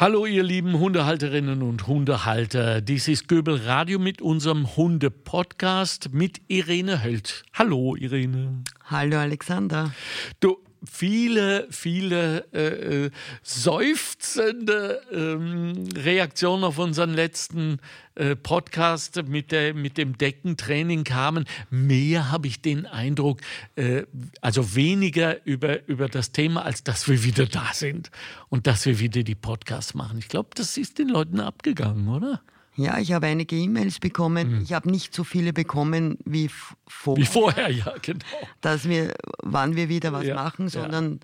Hallo ihr lieben Hundehalterinnen und Hundehalter. Dies ist Göbel Radio mit unserem Hunde-Podcast mit Irene Hölt. Hallo Irene. Hallo Alexander. Du, viele, viele äh, äh, seufzende ähm, Reaktionen auf unseren letzten äh, Podcast mit, der, mit dem Deckentraining kamen. Mehr habe ich den Eindruck, äh, also weniger über, über das Thema, als dass wir wieder da sind und dass wir wieder die Podcasts machen. Ich glaube, das ist den Leuten abgegangen, oder? Ja, ich habe einige E-Mails bekommen. Mhm. Ich habe nicht so viele bekommen wie vorher. Wie vorher, ja, genau. Dass wir, wann wir wieder was ja, machen, sondern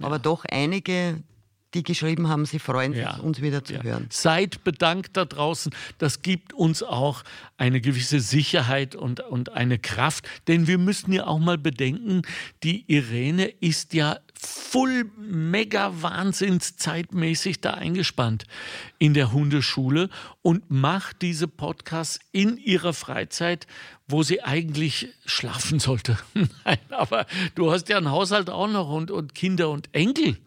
ja. aber doch einige, die geschrieben haben, sie freuen sich, ja. uns wieder zu ja. hören. Seid bedankt da draußen. Das gibt uns auch eine gewisse Sicherheit und, und eine Kraft. Denn wir müssen ja auch mal bedenken, die Irene ist ja full mega wahnsinns zeitmäßig da eingespannt in der Hundeschule und macht diese Podcasts in ihrer Freizeit, wo sie eigentlich schlafen sollte. Nein, aber du hast ja einen Haushalt auch noch und, und Kinder und Enkel.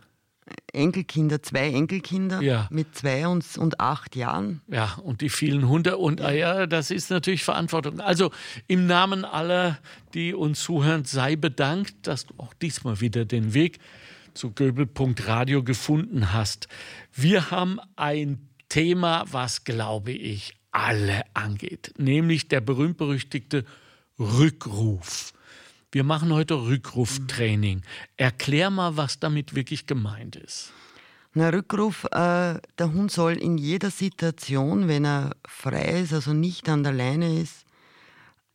Enkelkinder, zwei Enkelkinder ja. mit zwei und, und acht Jahren. Ja, und die vielen Hunde. Und ja. ja, das ist natürlich Verantwortung. Also im Namen aller, die uns zuhören, sei bedankt, dass du auch diesmal wieder den Weg zu Göbel.radio gefunden hast. Wir haben ein Thema, was, glaube ich, alle angeht, nämlich der berühmt-berüchtigte Rückruf. Wir machen heute Rückruftraining. Erklär mal, was damit wirklich gemeint ist. Na, Rückruf, äh, der Hund soll in jeder Situation, wenn er frei ist, also nicht an der Leine ist,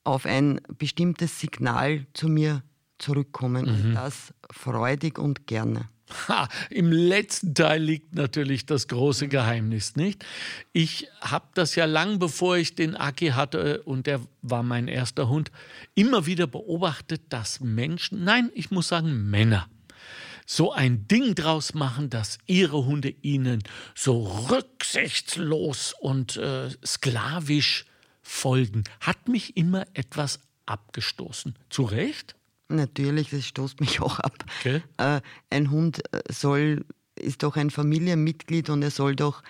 auf ein bestimmtes Signal zu mir zurückkommen. Mhm. Und das freudig und gerne. Ha, Im letzten Teil liegt natürlich das große Geheimnis, nicht? Ich habe das ja lang bevor ich den Aki hatte und der war mein erster Hund, immer wieder beobachtet, dass Menschen, nein, ich muss sagen Männer, so ein Ding draus machen, dass ihre Hunde ihnen so rücksichtslos und äh, sklavisch folgen, hat mich immer etwas abgestoßen. Zu Recht? Natürlich, das stoßt mich auch ab. Okay. Äh, ein Hund äh, soll, ist doch ein Familienmitglied und er soll doch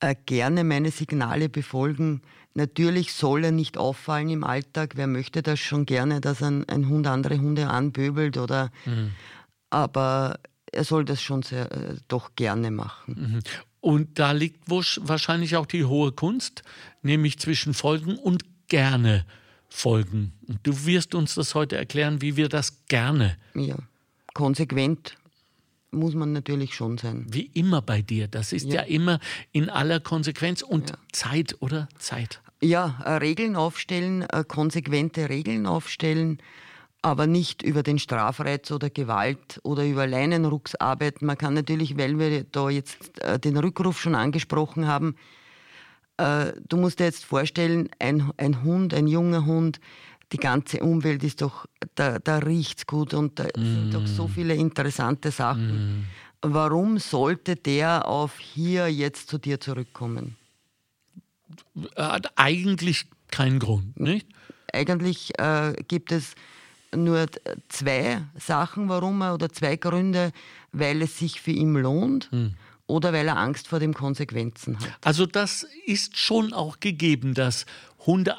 äh, gerne meine Signale befolgen. Natürlich soll er nicht auffallen im Alltag. Wer möchte das schon gerne, dass ein, ein Hund andere Hunde anböbelt oder mhm. aber er soll das schon sehr, äh, doch gerne machen. Mhm. Und da liegt wahrscheinlich auch die hohe Kunst, nämlich zwischen Folgen und gerne folgen. Und du wirst uns das heute erklären, wie wir das gerne. Ja, konsequent muss man natürlich schon sein. Wie immer bei dir. Das ist ja, ja immer in aller Konsequenz und ja. Zeit, oder? Zeit. Ja, äh, Regeln aufstellen, äh, konsequente Regeln aufstellen, aber nicht über den Strafreiz oder Gewalt oder über Leinenrucks arbeiten. Man kann natürlich, weil wir da jetzt äh, den Rückruf schon angesprochen haben, äh, du musst dir jetzt vorstellen, ein, ein Hund, ein junger Hund, die ganze Umwelt ist doch, da, da riecht es gut und da mm. sind doch so mm. viele interessante Sachen. Mm. Warum sollte der auf hier jetzt zu dir zurückkommen? Hat eigentlich keinen Grund, nicht? Eigentlich äh, gibt es nur zwei Sachen, warum er oder zwei Gründe, weil es sich für ihn lohnt. Mm oder weil er Angst vor den Konsequenzen hat. Also das ist schon auch gegeben, dass Hunde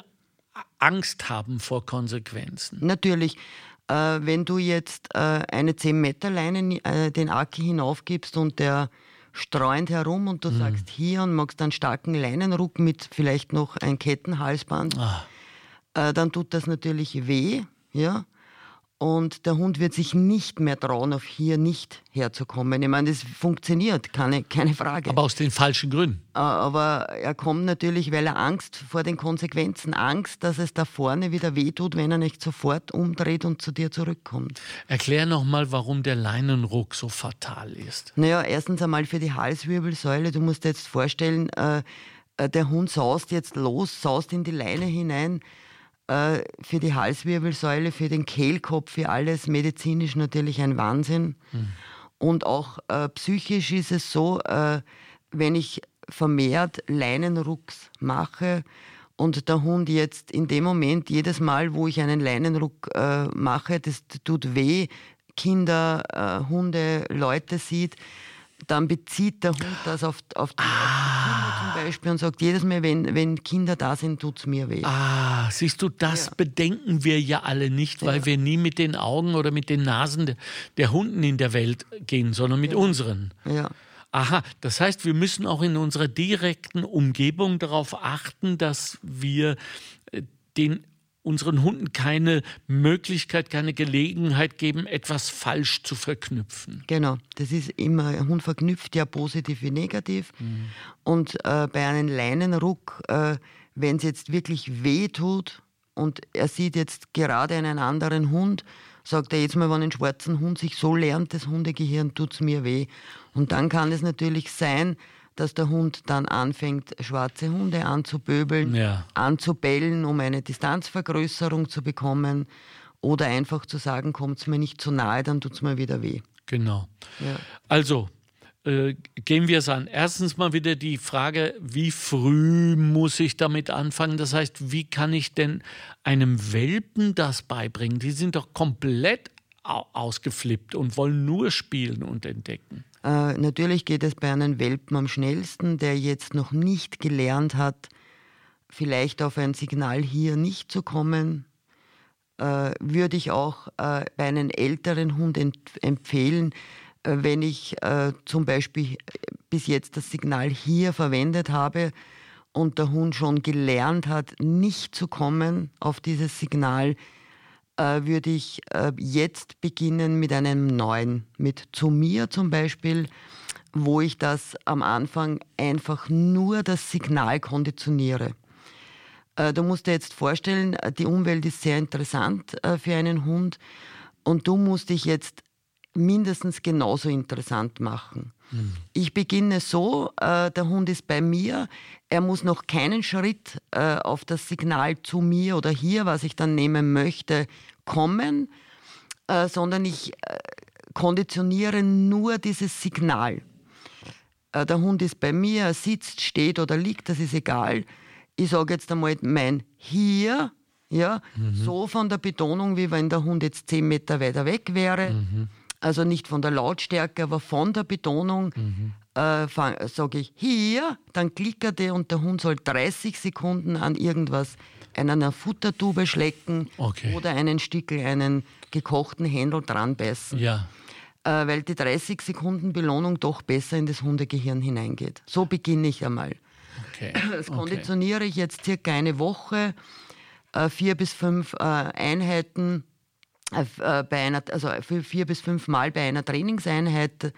Angst haben vor Konsequenzen. Natürlich. Äh, wenn du jetzt äh, eine 10-Meter-Leine äh, den Aki hinaufgibst und der streuend herum und du mhm. sagst hier und magst einen starken Leinenruck mit vielleicht noch ein Kettenhalsband, ah. Äh, dann tut das natürlich weh. Ja? Und der Hund wird sich nicht mehr trauen, auf hier nicht herzukommen. Ich meine, das funktioniert, keine, keine Frage. Aber aus den falschen Gründen. Äh, aber er kommt natürlich, weil er Angst vor den Konsequenzen, Angst, dass es da vorne wieder wehtut, wenn er nicht sofort umdreht und zu dir zurückkommt. Erklär nochmal, warum der Leinenruck so fatal ist. Naja, erstens einmal für die Halswirbelsäule. Du musst dir jetzt vorstellen, äh, äh, der Hund saust jetzt los, saust in die Leine hinein äh, für die Halswirbelsäule, für den Kehlkopf, für alles medizinisch natürlich ein Wahnsinn. Mhm. Und auch äh, psychisch ist es so, äh, wenn ich vermehrt Leinenrucks mache und der Hund jetzt in dem Moment, jedes Mal, wo ich einen Leinenruck äh, mache, das tut weh, Kinder, äh, Hunde, Leute sieht, dann bezieht der Hund das auf, auf die ah. zum Beispiel und sagt, jedes Mal, wenn, wenn Kinder da sind, tut es mir weh. Ah, siehst du, das ja. bedenken wir ja alle nicht, weil ja. wir nie mit den Augen oder mit den Nasen der, der Hunden in der Welt gehen, sondern mit ja. unseren. Ja. Aha, das heißt, wir müssen auch in unserer direkten Umgebung darauf achten, dass wir äh, den unseren Hunden keine Möglichkeit, keine Gelegenheit geben, etwas falsch zu verknüpfen. Genau, das ist immer, ein Hund verknüpft ja positiv wie negativ. Mhm. Und äh, bei einem Leinenruck, äh, wenn es jetzt wirklich weh tut und er sieht jetzt gerade einen anderen Hund, sagt er jetzt mal, wenn ein schwarzen Hund sich so lernt, das Hundegehirn tut es mir weh. Und dann kann es natürlich sein, dass der Hund dann anfängt, schwarze Hunde anzuböbeln, ja. anzubellen, um eine Distanzvergrößerung zu bekommen oder einfach zu sagen, kommt es mir nicht zu nahe, dann tut es mir wieder weh. Genau. Ja. Also, äh, gehen wir es an. Erstens mal wieder die Frage, wie früh muss ich damit anfangen? Das heißt, wie kann ich denn einem Welpen das beibringen? Die sind doch komplett ausgeflippt und wollen nur spielen und entdecken. Äh, natürlich geht es bei einem Welpen am schnellsten, der jetzt noch nicht gelernt hat, vielleicht auf ein Signal hier nicht zu kommen. Äh, würde ich auch äh, bei einem älteren Hund empfehlen, äh, wenn ich äh, zum Beispiel bis jetzt das Signal hier verwendet habe und der Hund schon gelernt hat, nicht zu kommen auf dieses Signal, würde ich äh, jetzt beginnen mit einem neuen, mit zu mir zum Beispiel, wo ich das am Anfang einfach nur das Signal konditioniere. Äh, du musst dir jetzt vorstellen, die Umwelt ist sehr interessant äh, für einen Hund und du musst dich jetzt mindestens genauso interessant machen. Mhm. Ich beginne so, äh, der Hund ist bei mir, er muss noch keinen Schritt äh, auf das Signal zu mir oder hier, was ich dann nehmen möchte, kommen, äh, sondern ich äh, konditioniere nur dieses Signal. Äh, der Hund ist bei mir, er sitzt, steht oder liegt, das ist egal. Ich sage jetzt einmal mein hier, ja, mhm. so von der Betonung, wie wenn der Hund jetzt zehn Meter weiter weg wäre. Mhm. Also nicht von der Lautstärke, aber von der Betonung. Mhm. Äh, sage ich hier, dann klickert er und der Hund soll 30 Sekunden an irgendwas an einer Futtertube schlecken okay. oder einen Stickel, einen gekochten Händel dran beißen. Ja. Äh, weil die 30 Sekunden Belohnung doch besser in das Hundegehirn hineingeht. So beginne ich einmal. Okay. Das konditioniere okay. ich jetzt circa eine Woche, äh, vier bis fünf äh, Einheiten äh, bei einer, also vier bis fünf Mal bei einer Trainingseinheit,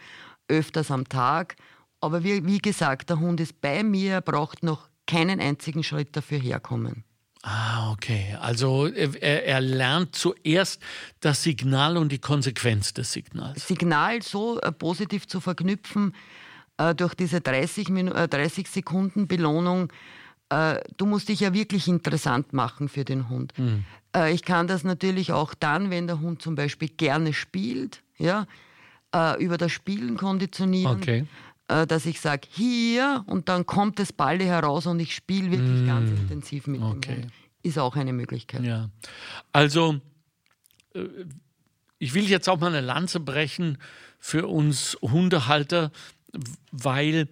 öfters am Tag. Aber wie, wie gesagt, der Hund ist bei mir, er braucht noch keinen einzigen Schritt dafür herkommen. Ah, okay. Also er, er, lernt zuerst das Signal und die Konsequenz des Signals. Signal so äh, positiv zu verknüpfen äh, durch diese 30, äh, 30 Sekunden Belohnung. Äh, du musst dich ja wirklich interessant machen für den Hund. Mhm. ich kann das natürlich auch dann, wenn der Hund zum Beispiel gerne spielt, ja, äh, über das Spielen konditionieren. Okay dass ich sage, hier und dann kommt das Balle heraus und ich spiele wirklich mm. ganz intensiv mit okay. dem Hund. Ist auch eine Möglichkeit. Ja. Also, äh, ich will jetzt auch mal eine Lanze brechen für uns Hundehalter, weil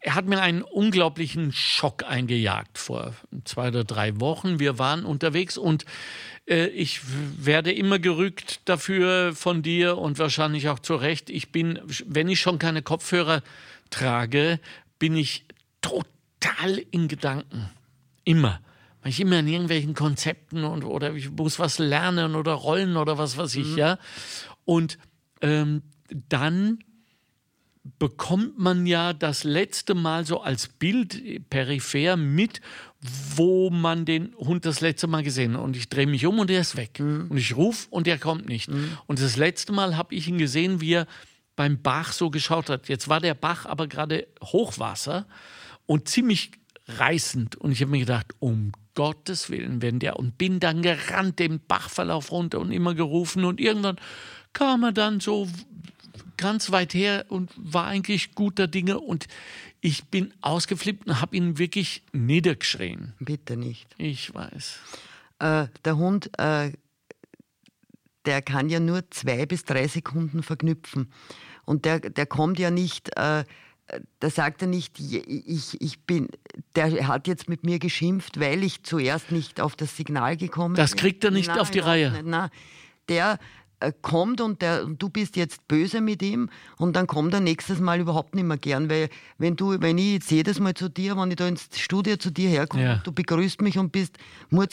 er hat mir einen unglaublichen Schock eingejagt vor zwei oder drei Wochen. Wir waren unterwegs und äh, ich werde immer gerügt dafür von dir und wahrscheinlich auch zu Recht. Ich bin, wenn ich schon keine Kopfhörer trage, bin ich total in Gedanken. Immer. Weil ich immer in irgendwelchen Konzepten und oder ich muss was lernen oder rollen oder was weiß ich, mhm. ja. Und ähm, dann bekommt man ja das letzte Mal so als Bild peripher mit, wo man den Hund das letzte Mal gesehen hat. Und ich drehe mich um und er ist weg. Mhm. Und ich rufe und er kommt nicht. Mhm. Und das letzte Mal habe ich ihn gesehen, wie er beim Bach so geschaut hat. Jetzt war der Bach aber gerade Hochwasser und ziemlich reißend. Und ich habe mir gedacht, um Gottes Willen, wenn der und bin dann gerannt den Bachverlauf runter und immer gerufen und irgendwann kam er dann so ganz weit her und war eigentlich guter Dinge und ich bin ausgeflippt und habe ihn wirklich niedergeschrien. Bitte nicht. Ich weiß. Äh, der Hund, äh, der kann ja nur zwei bis drei Sekunden verknüpfen. Und der, der kommt ja nicht, äh, da sagt er nicht, ich, ich bin, der hat jetzt mit mir geschimpft, weil ich zuerst nicht auf das Signal gekommen das bin. Das kriegt er nicht nein, auf die Reihe. Nicht, nein. Der kommt und der, du bist jetzt böse mit ihm und dann kommt er nächstes Mal überhaupt nicht mehr gern, weil wenn du, wenn ich jetzt jedes Mal zu dir, wenn ich da ins Studio zu dir herkomme, ja. du begrüßt mich und bist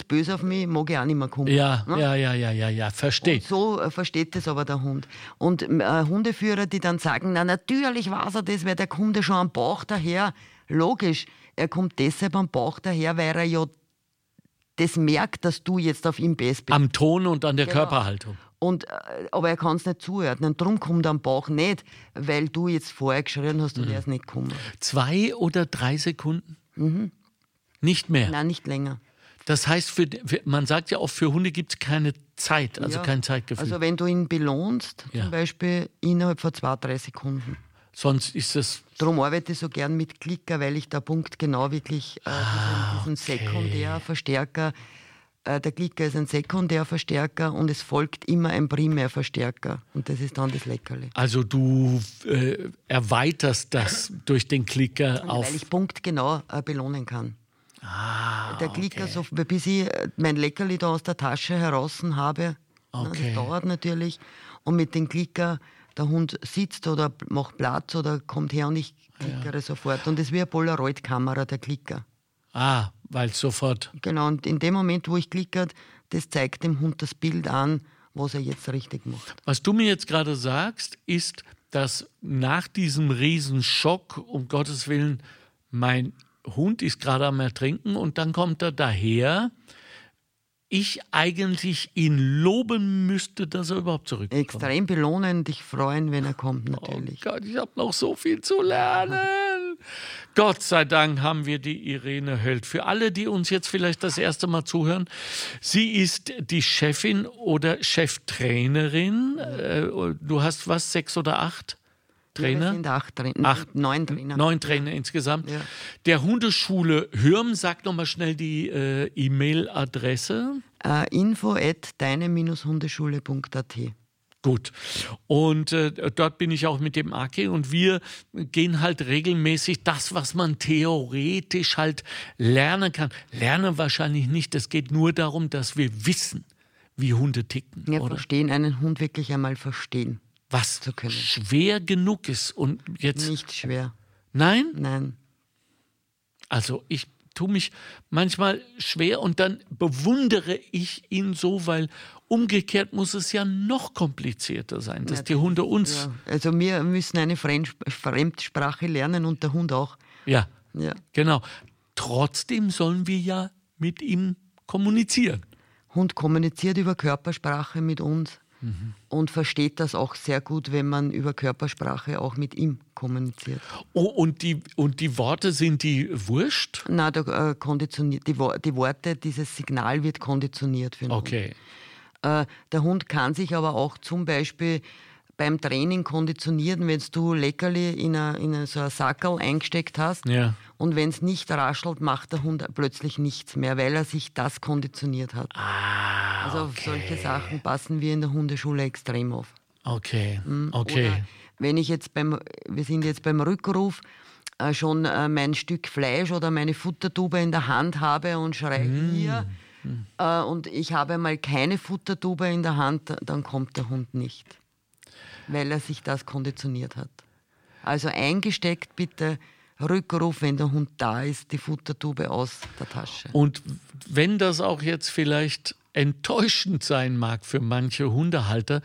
böse auf mich, mag ich auch nicht mehr kommen. Ja, ne? ja, ja, ja, ja, ja, verstehe. So äh, versteht das aber der Hund. Und äh, Hundeführer, die dann sagen, na natürlich weiß er das, weil der kommt ja schon am Bauch daher. Logisch, er kommt deshalb am Bauch daher, weil er ja das merkt, dass du jetzt auf ihm bist. Am Ton und an der genau. Körperhaltung. Und, äh, aber er kann es nicht zuhören. Und darum kommt er am Bauch nicht, weil du jetzt vorher geschrien hast und mhm. er ist nicht gekommen. Zwei oder drei Sekunden? Mhm. Nicht mehr? Nein, nicht länger. Das heißt, für, man sagt ja auch, für Hunde gibt es keine Zeit, also ja. kein Zeitgefühl. Also wenn du ihn belohnst, ja. zum Beispiel innerhalb von zwei, drei Sekunden. Sonst ist es. Darum arbeite ich so gern mit Klicker, weil ich da Punkt genau wirklich äh, ah, diesen, diesen okay. Sekundärverstärker der Klicker ist ein Sekundärverstärker und es folgt immer ein Primärverstärker. Und das ist dann das Leckerli. Also du äh, erweiterst das durch den Klicker auf. Weil ich punktgenau äh, belohnen kann. Ah, der Klicker, okay. so, bis ich äh, mein Leckerli da aus der Tasche heraus habe, okay. das dauert natürlich. Und mit dem Klicker, der Hund sitzt oder macht Platz oder kommt her und ich klickere ja. sofort. Und das ist wie eine Polaroid-Kamera, der Klicker. Ah, weil sofort. Genau, und in dem Moment, wo ich klicke, das zeigt dem Hund das Bild an, was er jetzt richtig macht. Was du mir jetzt gerade sagst, ist, dass nach diesem Riesenschock, um Gottes Willen, mein Hund ist gerade am Ertrinken und dann kommt er daher, ich eigentlich ihn loben müsste, dass er überhaupt zurückkommt. Extrem belohnen, dich freuen, wenn er kommt, natürlich. Oh Gott, ich habe noch so viel zu lernen. Gott sei Dank haben wir die Irene Höld. Für alle, die uns jetzt vielleicht das erste Mal zuhören, sie ist die Chefin oder Cheftrainerin. Äh, du hast was, sechs oder acht? Trainer? Ja, sind acht, Trainer. acht, neun Trainer. Neun Trainer ja. insgesamt. Ja. Der Hundeschule Hürm, sag nochmal schnell die äh, E-Mail-Adresse. Uh, info at deine-hundeschule.at Gut. Und äh, dort bin ich auch mit dem Aki und wir gehen halt regelmäßig das, was man theoretisch halt lernen kann. Lernen wahrscheinlich nicht. Es geht nur darum, dass wir wissen, wie Hunde ticken. Ja, oder? verstehen, einen Hund wirklich einmal verstehen. Was zu können. schwer genug ist. Und jetzt. Nicht schwer. Nein? Nein. Also ich tue mich manchmal schwer und dann bewundere ich ihn so, weil umgekehrt muss es ja noch komplizierter sein, dass ja, die Hunde uns. Ja. Also wir müssen eine Fremdsprache lernen und der Hund auch. Ja, ja. genau. Trotzdem sollen wir ja mit ihm kommunizieren. Hund kommuniziert über Körpersprache mit uns mhm. und versteht das auch sehr gut, wenn man über Körpersprache auch mit ihm kommuniziert. Oh, und die, und die Worte sind die wurscht? Nein, da, äh, konditioniert, die, die, Worte, dieses Signal wird konditioniert für den okay. Hund. Äh, der Hund kann sich aber auch zum Beispiel beim Training konditionieren, wenn du Leckerli in, a, in a, so ein Sackerl eingesteckt hast ja. und wenn es nicht raschelt, macht der Hund plötzlich nichts mehr, weil er sich das konditioniert hat. Ah, also auf solche Sachen passen wir in der Hundeschule extrem auf. Okay, hm? okay. Oder wenn ich jetzt beim, wir sind jetzt beim Rückruf, äh, schon äh, mein Stück Fleisch oder meine Futtertube in der Hand habe und schreie mm. hier mm. Äh, und ich habe mal keine Futtertube in der Hand, dann kommt der Hund nicht weil er sich das konditioniert hat. Also eingesteckt bitte Rückruf, wenn der Hund da ist, die Futtertube aus der Tasche. Und wenn das auch jetzt vielleicht enttäuschend sein mag für manche Hundehalter,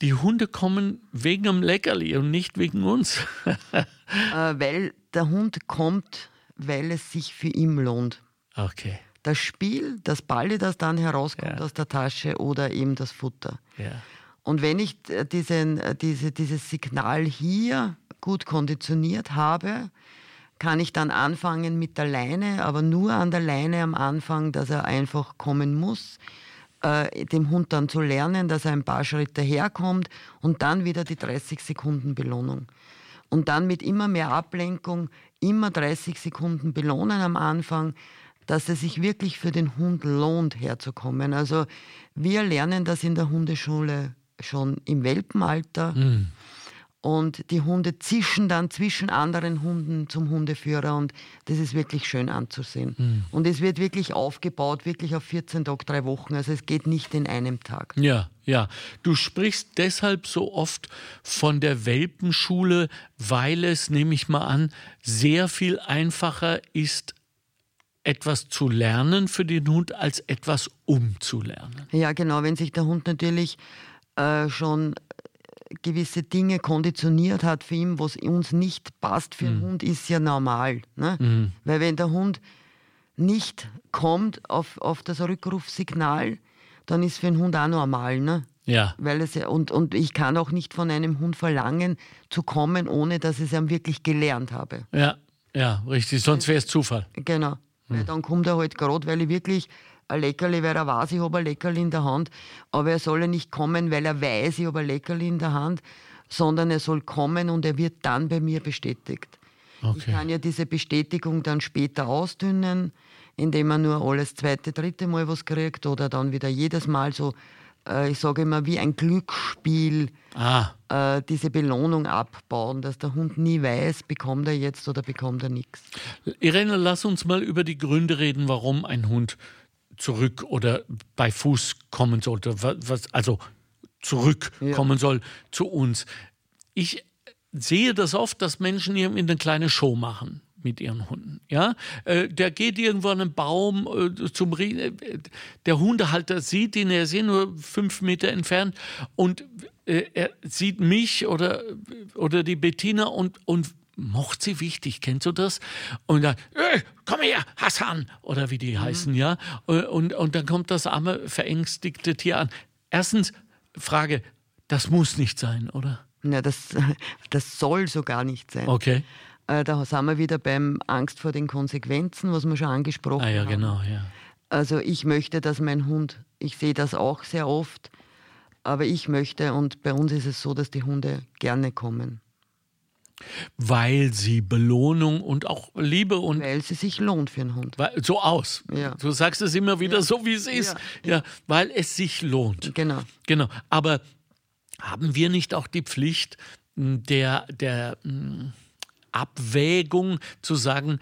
die Hunde kommen wegen dem Leckerli und nicht wegen uns. äh, weil der Hund kommt, weil es sich für ihn lohnt. Okay. Das Spiel, das Balle, das dann herauskommt ja. aus der Tasche oder eben das Futter. Ja. Und wenn ich diesen, diese, dieses Signal hier gut konditioniert habe, kann ich dann anfangen mit der Leine, aber nur an der Leine am Anfang, dass er einfach kommen muss, äh, dem Hund dann zu lernen, dass er ein paar Schritte herkommt und dann wieder die 30 Sekunden Belohnung. Und dann mit immer mehr Ablenkung, immer 30 Sekunden belohnen am Anfang, dass es sich wirklich für den Hund lohnt, herzukommen. Also wir lernen das in der Hundeschule schon im Welpenalter. Mhm. Und die Hunde zischen dann zwischen anderen Hunden zum Hundeführer und das ist wirklich schön anzusehen. Mhm. Und es wird wirklich aufgebaut, wirklich auf 14 Tage, drei Wochen. Also es geht nicht in einem Tag. Ja, ja. Du sprichst deshalb so oft von der Welpenschule, weil es, nehme ich mal an, sehr viel einfacher ist, etwas zu lernen für den Hund, als etwas umzulernen. Ja, genau. Wenn sich der Hund natürlich äh, schon gewisse Dinge konditioniert hat für ihn, was uns nicht passt für mhm. einen Hund, ist ja normal. Ne? Mhm. Weil wenn der Hund nicht kommt auf, auf das Rückrufsignal, dann ist für einen Hund auch normal. Ne? Ja. Weil es, und, und ich kann auch nicht von einem Hund verlangen, zu kommen, ohne dass ich es ihm wirklich gelernt habe. Ja, ja, richtig. Sonst wäre es Zufall. Genau. Weil dann kommt er halt gerade, weil ich wirklich ein Leckerli, weil er weiß, ich habe ein Leckerli in der Hand. Aber er soll ja nicht kommen, weil er weiß, ich habe ein Leckerli in der Hand, sondern er soll kommen und er wird dann bei mir bestätigt. Okay. Ich kann ja diese Bestätigung dann später ausdünnen, indem er nur alles zweite, dritte Mal was kriegt oder dann wieder jedes Mal so, ich sage immer, wie ein Glücksspiel ah. äh, diese Belohnung abbauen, dass der Hund nie weiß, bekommt er jetzt oder bekommt er nichts. Irene, lass uns mal über die Gründe reden, warum ein Hund zurück oder bei Fuß kommen sollte, was, also zurückkommen ja. soll zu uns. Ich sehe das oft, dass Menschen irgendwie eine kleine Show machen mit ihren Hunden. Ja, äh, der geht irgendwo an einen Baum äh, zum Re äh, der Hundehalter sieht ihn, er ist eh nur fünf Meter entfernt und äh, er sieht mich oder oder die Bettina und und mocht sie wichtig, kennst du das? Und dann, äh, komm her, Hassan, oder wie die mhm. heißen, ja. Äh, und, und dann kommt das arme, verängstigte Tier an. Erstens, Frage, das muss nicht sein, oder? Ja, das, das soll so gar nicht sein. Okay. Äh, da sind wir wieder beim Angst vor den Konsequenzen, was wir schon angesprochen haben. Ah ja, haben. genau, ja. Also ich möchte, dass mein Hund, ich sehe das auch sehr oft, aber ich möchte, und bei uns ist es so, dass die Hunde gerne kommen. Weil sie Belohnung und auch Liebe und. Weil sie sich lohnt für einen Hund. Weil, so aus. Ja. Du sagst es immer wieder ja. so, wie es ist. Ja. ja, weil es sich lohnt. Genau. Genau. Aber haben wir nicht auch die Pflicht der, der Abwägung zu sagen,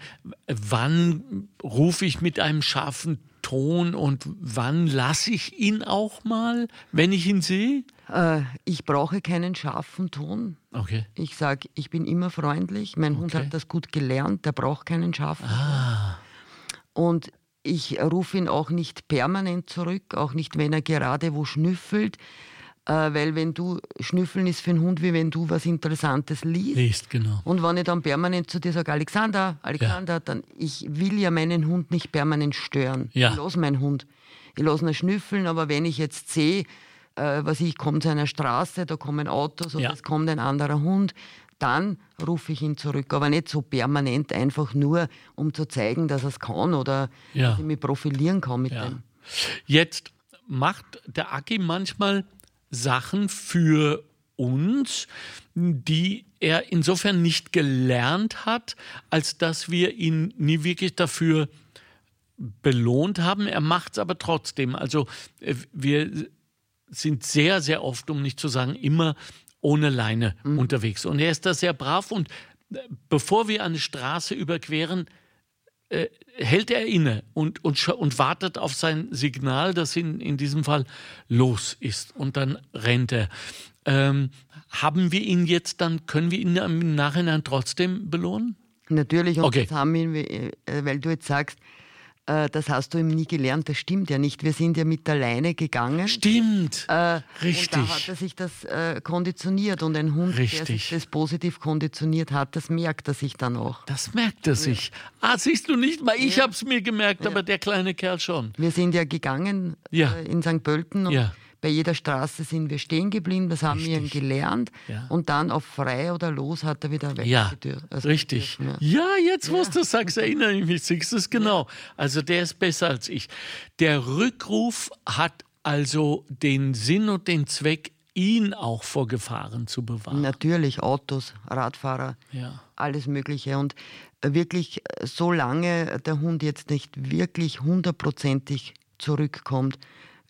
wann rufe ich mit einem scharfen Ton und wann lasse ich ihn auch mal, wenn ich ihn sehe? Äh, ich brauche keinen scharfen Ton. Okay. Ich sage, ich bin immer freundlich. Mein okay. Hund hat das gut gelernt, der braucht keinen scharfen ah. Ton. Und ich rufe ihn auch nicht permanent zurück, auch nicht, wenn er gerade wo schnüffelt. Äh, weil wenn du, schnüffeln ist für einen Hund, wie wenn du was Interessantes liest. Liest, genau. Und wenn ich dann permanent zu dir sage, Alexander, Alexander, ja. dann, ich will ja meinen Hund nicht permanent stören. Ja. Ich lasse meinen Hund. Ich lasse ihn schnüffeln, aber wenn ich jetzt sehe, äh, was ich, komme zu einer Straße, da kommen Autos oder ja. es kommt ein anderer Hund, dann rufe ich ihn zurück. Aber nicht so permanent, einfach nur, um zu zeigen, dass er es kann oder ja. dass ich mich profilieren kann mit ja. dem. Jetzt macht der Aki manchmal Sachen für uns, die er insofern nicht gelernt hat, als dass wir ihn nie wirklich dafür belohnt haben. Er macht es aber trotzdem. Also äh, wir sind sehr, sehr oft, um nicht zu sagen immer, ohne Leine mhm. unterwegs. Und er ist da sehr brav und äh, bevor wir eine Straße überqueren, äh, hält er inne und, und, und wartet auf sein Signal, das in, in diesem Fall los ist. Und dann rennt er. Ähm, haben wir ihn jetzt dann, können wir ihn im Nachhinein trotzdem belohnen? Natürlich, und okay. das haben wir, äh, weil du jetzt sagst, äh, das hast du ihm nie gelernt, das stimmt ja nicht. Wir sind ja mit der Leine gegangen. Stimmt. Äh, Richtig. Und da hat er sich das äh, konditioniert und ein Hund, Richtig. der sich das positiv konditioniert hat, das merkt er sich dann auch. Das merkt er sich. Ah, siehst du nicht mal, ich ja. habe es mir gemerkt, ja. aber der kleine Kerl schon. Wir sind ja gegangen ja. Äh, in St. Pölten und ja bei jeder Straße sind wir stehen geblieben, das haben richtig. wir gelernt. Ja. Und dann auf frei oder los hat er wieder weggedürft. Ja, also richtig. Ja. ja. jetzt, wo ja. du sagst, erinnere ich mich, siehst du es genau. Also der ist besser als ich. Der Rückruf hat also den Sinn und den Zweck, ihn auch vor Gefahren zu bewahren. Natürlich, Autos, Radfahrer, ja. alles Mögliche. Und wirklich, solange der Hund jetzt nicht wirklich hundertprozentig zurückkommt,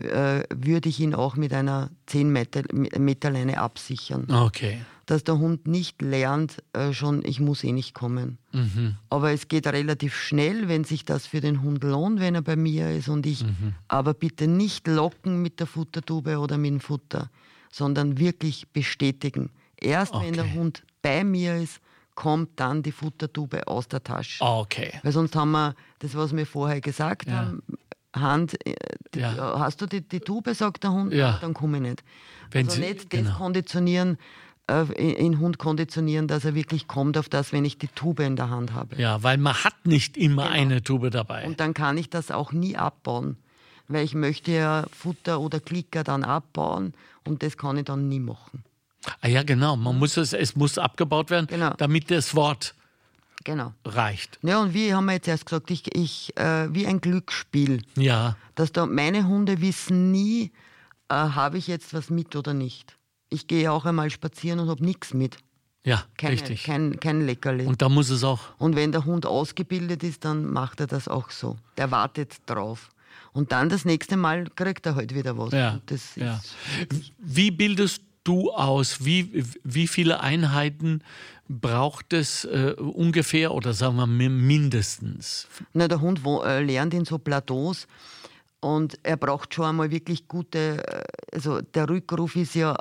äh, würde ich ihn auch mit einer 10 Meter, Meter Leine absichern. Okay. dass der Hund nicht lernt, äh, schon, ich muss eh nicht kommen. Mhm. Aber es geht relativ schnell, wenn sich das für den Hund lohnt, wenn er bei mir ist und ich. Mhm. Aber bitte nicht locken mit der Futtertube oder mit dem Futter, sondern wirklich bestätigen. Erst wenn der Okay. Hund bei mir ist, kommt dann die Futtertube aus der Tasche. Okay. Weil sonst haben wir das, was wir vorher gesagt Ja. haben. Hand, äh, Ja. hast du die, die Tube, sagt der Hund, Ja. "Ah, dann komme ich nicht. Wenn also sie- nicht das genau. konditionieren, äh, in Hund konditionieren, dass er wirklich kommt auf das, wenn ich die Tube in der Hand habe. Ja, weil man hat nicht immer eine Tube dabei. Und dann kann ich das auch nie abbauen. Weil ich möchte ja Futter oder Klicker dann abbauen und das kann ich dann nie machen. ah ja, genau. Man muss es, es muss abgebaut werden, Genau. damit das Wort Genau. reicht. Ja, und wie haben wir jetzt erst gesagt, ich, ich, äh, wie ein Glücksspiel. Ja, dass da meine Hunde wissen nie, äh, habe ich jetzt was mit oder nicht. Ich gehe auch einmal spazieren und habe nichts mit. ja, Keine, richtig. Kein, kein Leckerli. Und, Und da muss es auch. wenn der Hund ausgebildet ist, dann macht er das auch so. Der wartet drauf. Und dann das nächste Mal kriegt er halt wieder was. Ja, Und das ja. Wie bildest du aus? Wie, wie viele Einheiten braucht es äh, ungefähr oder sagen wir mi- mindestens? na, der Hund wo, äh, lernt in so Plateaus und er braucht schon einmal wirklich gute, äh, also der Rückruf ist ja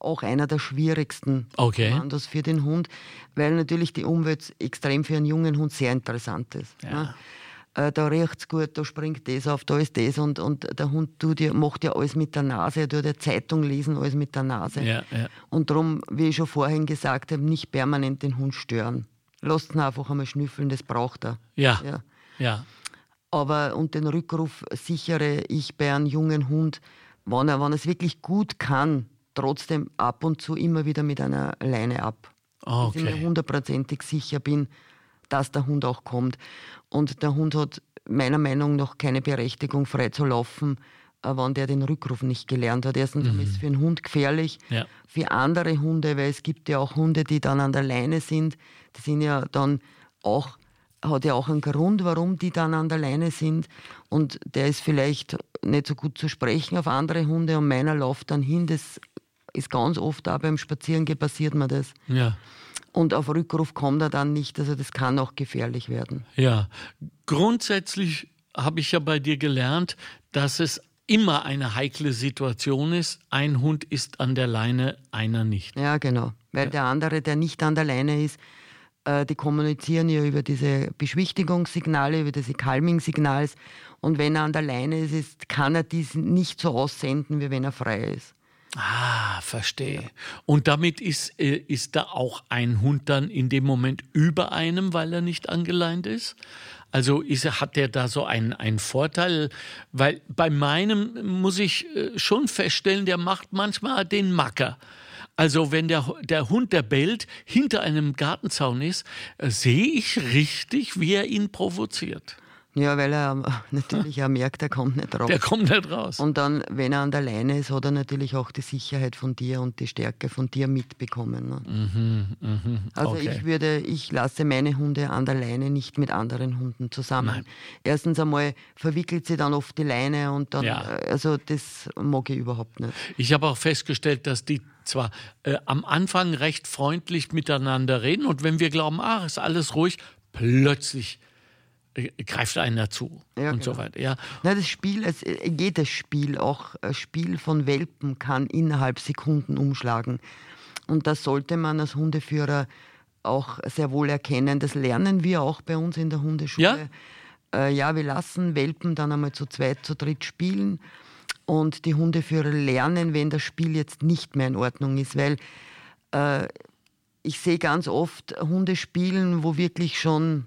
auch einer der schwierigsten Okay. Kommandos für den Hund, weil natürlich die Umwelt extrem für einen jungen Hund sehr interessant ist. Ja. Ne? Äh, Da riecht es gut, da springt das auf, da ist das und, und der Hund tut ja, macht ja alles mit der Nase, er tut ja Zeitung lesen, alles mit der Nase. Ja, ja. Und darum, wie ich schon vorhin gesagt habe, nicht permanent den Hund stören. Lasst ihn einfach einmal schnüffeln, das braucht er. Ja, Ja. ja. Aber und den Rückruf sichere ich bei einem jungen Hund, wenn er, wenn er es wirklich gut kann, trotzdem ab und zu immer wieder mit einer Leine ab. Dass ich mir Okay. hundertprozentig sicher bin, dass der Hund auch kommt. Und der Hund hat meiner Meinung nach keine Berechtigung, frei zu laufen, äh, wenn der den Rückruf nicht gelernt hat. Erstens einmal ist es für einen Hund gefährlich, Ja. für andere Hunde, weil es gibt ja auch Hunde, die dann an der Leine sind. Die sind ja dann auch, hat ja auch einen Grund, warum die dann an der Leine sind. Und der ist vielleicht nicht so gut zu sprechen auf andere Hunde und meiner läuft dann hin. Das ist ganz oft auch beim Spazierengehen passiert mir das. Ja. Und auf Rückruf kommt er dann nicht. Also das kann auch gefährlich werden. Ja, grundsätzlich habe ich ja bei dir gelernt, dass es immer eine heikle Situation ist. Ein Hund ist an der Leine, einer nicht. Ja, genau. Weil der andere, der nicht an der Leine ist, äh, die kommunizieren ja über diese Beschwichtigungssignale, über diese Calming-Signals. Und wenn er an der Leine ist, ist, kann er diesen nicht so aussenden, wie wenn er frei ist. Ah, verstehe. Und damit ist, äh, ist da auch ein Hund dann in dem Moment über einem, weil er nicht angeleint ist? Also ist, er- hat der da so einen, einen Vorteil? Weil bei meinem muss ich äh, schon feststellen, der macht manchmal den Macker. Also wenn der, der Hund, der bellt, hinter einem Gartenzaun ist, äh, sehe ich richtig, wie er ihn provoziert. Ja, weil er natürlich auch merkt, er kommt nicht raus. Der kommt nicht raus. Und dann, wenn er an der Leine ist, hat er natürlich auch die Sicherheit von dir und die Stärke von dir mitbekommen. Ne? Also okay. ich würde, ich lasse meine Hunde an der Leine nicht mit anderen Hunden zusammen. Erstens einmal verwickelt sie dann oft die Leine und dann, Ja. äh, also das mag ich überhaupt nicht. Ich habe auch festgestellt, dass die zwar äh, am Anfang recht freundlich miteinander reden und wenn wir glauben, ach, ist alles ruhig, plötzlich greift einer zu Ja, und so genau. weiter. Ja, Na, das Spiel, es, äh, jedes Spiel, auch ein Spiel von Welpen, kann innerhalb Sekunden umschlagen. Und das sollte man als Hundeführer auch sehr wohl erkennen. Das lernen wir auch bei uns in der Hundeschule. Ja, äh, ja wir lassen Welpen dann einmal zu zweit, zu dritt spielen. Und die Hundeführer lernen, wenn das Spiel jetzt nicht mehr in Ordnung ist. Weil äh, ich sehe ganz oft Hunde spielen, wo wirklich schon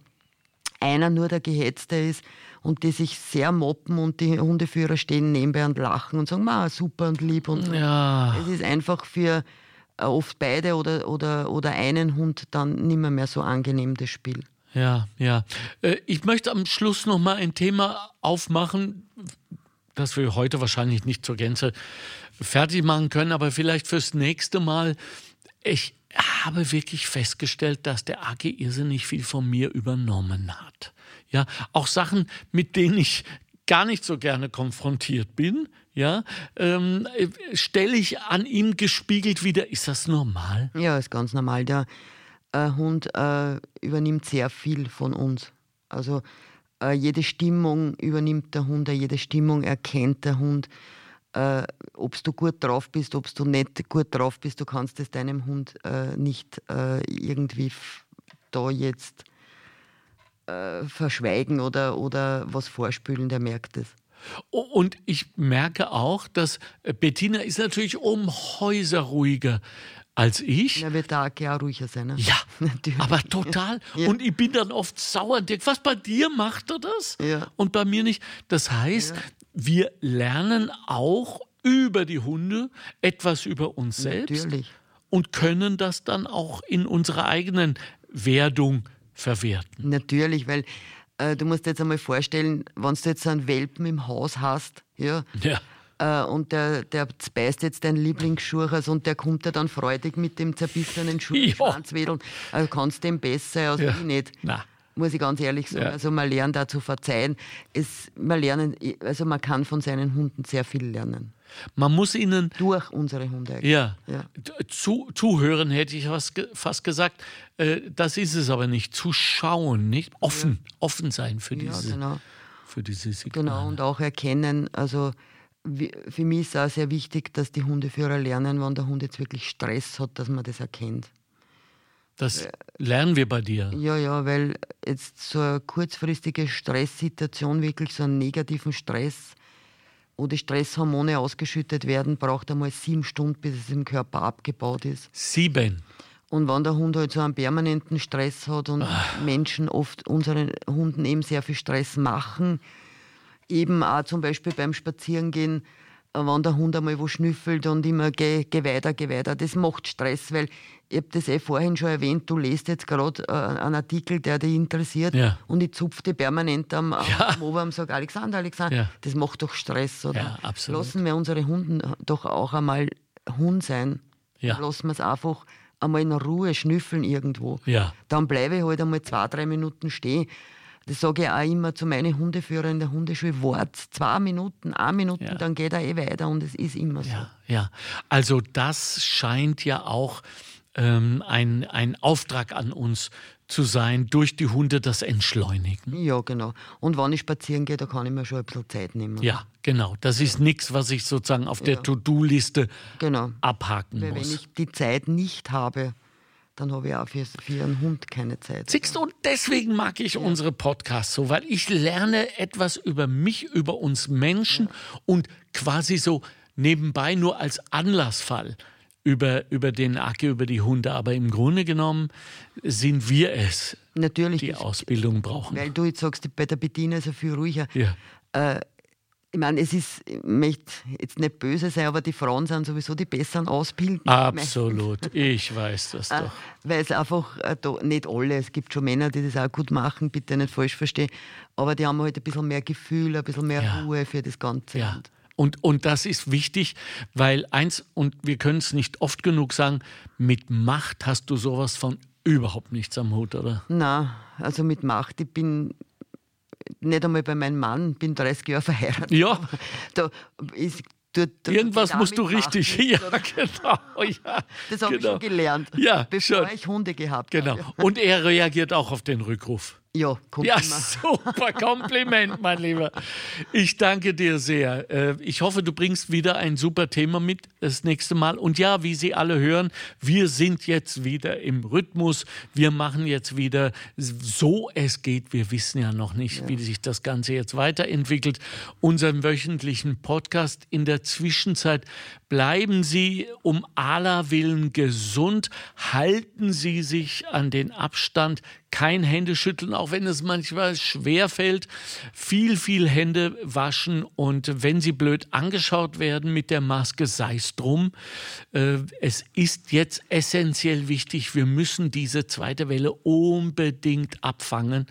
einer nur der Gehetzte ist und die sich sehr moppen und die Hundeführer stehen nebenbei und lachen und sagen, Ma, super und lieb und ja, Es ist einfach für äh, oft beide oder, oder, oder einen Hund dann nimmer mehr so angenehm, das Spiel. ja, ja. Äh, Ich möchte am Schluss noch mal ein Thema aufmachen, das wir heute wahrscheinlich nicht zur Gänze fertig machen können, aber vielleicht fürs nächste Mal. Ich habe wirklich festgestellt, dass der AG irrsinnig viel von mir übernommen hat. Ja, auch Sachen, mit denen ich gar nicht so gerne konfrontiert bin, ja, ähm, stelle ich an ihm gespiegelt wieder, ist das normal? Ja, ist ganz normal. Der äh, Hund äh, übernimmt sehr viel von uns. Also äh, jede Stimmung übernimmt der Hund, jede Stimmung erkennt der Hund. Äh, ob du gut drauf bist, ob du nicht gut drauf bist, du kannst es deinem Hund äh, nicht äh, irgendwie da jetzt verschweigen oder, oder was vorspülen, der merkt es. Und ich merke auch, dass Bettina ist natürlich um Häuser ruhiger als ich. Er wird da auch ruhiger sein. Ne? Ja, Natürlich. aber total. Ja. Und ich bin dann oft sauer und denke, was bei dir macht er das? Ja. Und bei mir nicht. Das heißt, ja. Wir lernen auch über die Hunde etwas über uns selbst Natürlich. und können das dann auch in unserer eigenen Werdung verwerten. Natürlich, weil äh, du musst dir jetzt einmal vorstellen, wenn du jetzt einen Welpen im Haus hast, ja, ja. Äh, und der, der beißt jetzt deinen Lieblingsschuhers und der kommt ja dann freudig mit dem zerbissenen Schuhschwanz wedeln. Also kannst du dem besser als ja. ich nicht. Na. Muss ich ganz ehrlich sagen. Ja. Also man lernt da zu verzeihen. Es, man, lernen, also man kann von seinen Hunden sehr viel lernen. Man muss ihnen. Durch unsere Hunde. Ja. ja. Zu, zuhören hätte ich fast gesagt. Äh, das ist es aber nicht. Zuschauen, nicht? Offen. Ja. Offen sein für diese, ja, genau. für diese Signale. Genau, und auch erkennen. Also für mich ist auch sehr wichtig, dass die Hundeführer lernen, wenn der Hund jetzt wirklich Stress hat, dass man das erkennt. Das lernen wir bei dir. Ja, ja, weil jetzt so eine kurzfristige Stresssituation, wirklich so einen negativen Stress, wo die Stresshormone ausgeschüttet werden, braucht einmal sieben Stunden, bis es im Körper abgebaut ist. Sieben? Und wenn der Hund halt so einen permanenten Stress hat und Ach. Menschen oft unseren Hunden eben sehr viel Stress machen, eben auch zum Beispiel beim Spazierengehen, äh, wenn der Hund einmal wo schnüffelt und immer geh, geh weiter, geh weiter. Das macht Stress, weil ich habe das eh vorhin schon erwähnt, du lest jetzt gerade äh, einen Artikel, der dich interessiert ja. und ich zupfe permanent am, ja. am Ober und sage, Alexander, Alexander, ja. das macht doch Stress. Oder? Ja, absolut. Lassen wir unsere Hunden doch auch einmal Hund sein. Lassen wir es einfach einmal in Ruhe schnüffeln irgendwo. Ja. Dann bleibe ich halt einmal zwei, drei Minuten stehen das sage ich auch immer zu meinen Hundeführern in der Hundeschule, Wort, zwei Minuten, eine Minute, ja. dann geht er eh weiter und es ist immer so. Ja, ja. also das scheint ja auch ähm, ein, ein Auftrag an uns zu sein, durch die Hunde das entschleunigen. Ja, genau. Und wenn ich spazieren gehe, da kann ich mir schon ein bisschen Zeit nehmen. Ja, genau. Das ist ja. nichts, was ich sozusagen auf der To-Do-Liste genau. abhaken Weil muss. Wenn ich die Zeit nicht habe, dann habe ich auch für, für einen Hund keine Zeit. Siehst du, und deswegen mag ich ja. unsere Podcasts so, weil ich lerne etwas über mich, über uns Menschen ja. und quasi so nebenbei nur als Anlassfall über, über den Acke, über die Hunde. Aber im Grunde genommen sind wir es, Natürlich, die Ausbildung brauchen. Weil du jetzt sagst, bei der Bediener ist er viel ruhiger. Ja. Äh, ich meine, es ist, ich möchte jetzt nicht böse sein, aber die Frauen sind sowieso die besseren Ausbilden. Absolut, ich weiß das äh, doch. Weil es einfach, äh, nicht alle, es gibt schon Männer, die das auch gut machen, bitte nicht falsch verstehen, aber die haben halt ein bisschen mehr Gefühl, ein bisschen mehr ja. Ruhe für das Ganze. Ja. Und, und das ist wichtig, weil eins, und wir können es nicht oft genug sagen, mit Macht hast du sowas von überhaupt nichts am Hut, oder? Na, also mit Macht, ich bin nicht einmal bei meinem Mann, bin 30 Jahre verheiratet. Ja. Da ist Du, du, Irgendwas musst du richtig. Ja, genau. Ja, das habe genau. ich schon gelernt, ja, bevor schon. ich Hunde gehabt genau. habe. Und er reagiert auch auf den Rückruf. Ja, ja, super Kompliment, mein Lieber. Ich danke dir sehr. Äh, ich hoffe, du bringst wieder ein super Thema mit das nächste Mal. Und ja, wie Sie alle hören, wir sind jetzt wieder im Rhythmus. Wir machen jetzt wieder so es geht. Wir wissen ja noch nicht, ja. wie sich das Ganze jetzt weiterentwickelt. Unseren wöchentlichen Podcast. In der Zwischenzeit bleiben Sie um aller Willen gesund. Halten Sie sich an den Abstand kein Händeschütteln, auch wenn es manchmal schwer fällt. Viel, viel Hände waschen und wenn sie blöd angeschaut werden mit der Maske, sei es drum. Äh, es ist jetzt essentiell wichtig, wir müssen diese zweite Welle unbedingt abfangen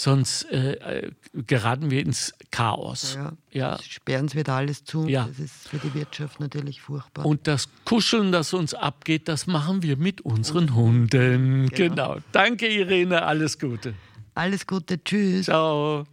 sonst äh, äh, geraten wir ins Chaos. Ja, ja. Sperren es wieder alles zu. Ja. Das ist für die Wirtschaft natürlich furchtbar. Und das Kuscheln, das uns abgeht, das machen wir mit unseren Hunden. Genau. genau. Danke, Irene. Alles Gute. Alles Gute. Tschüss. Ciao.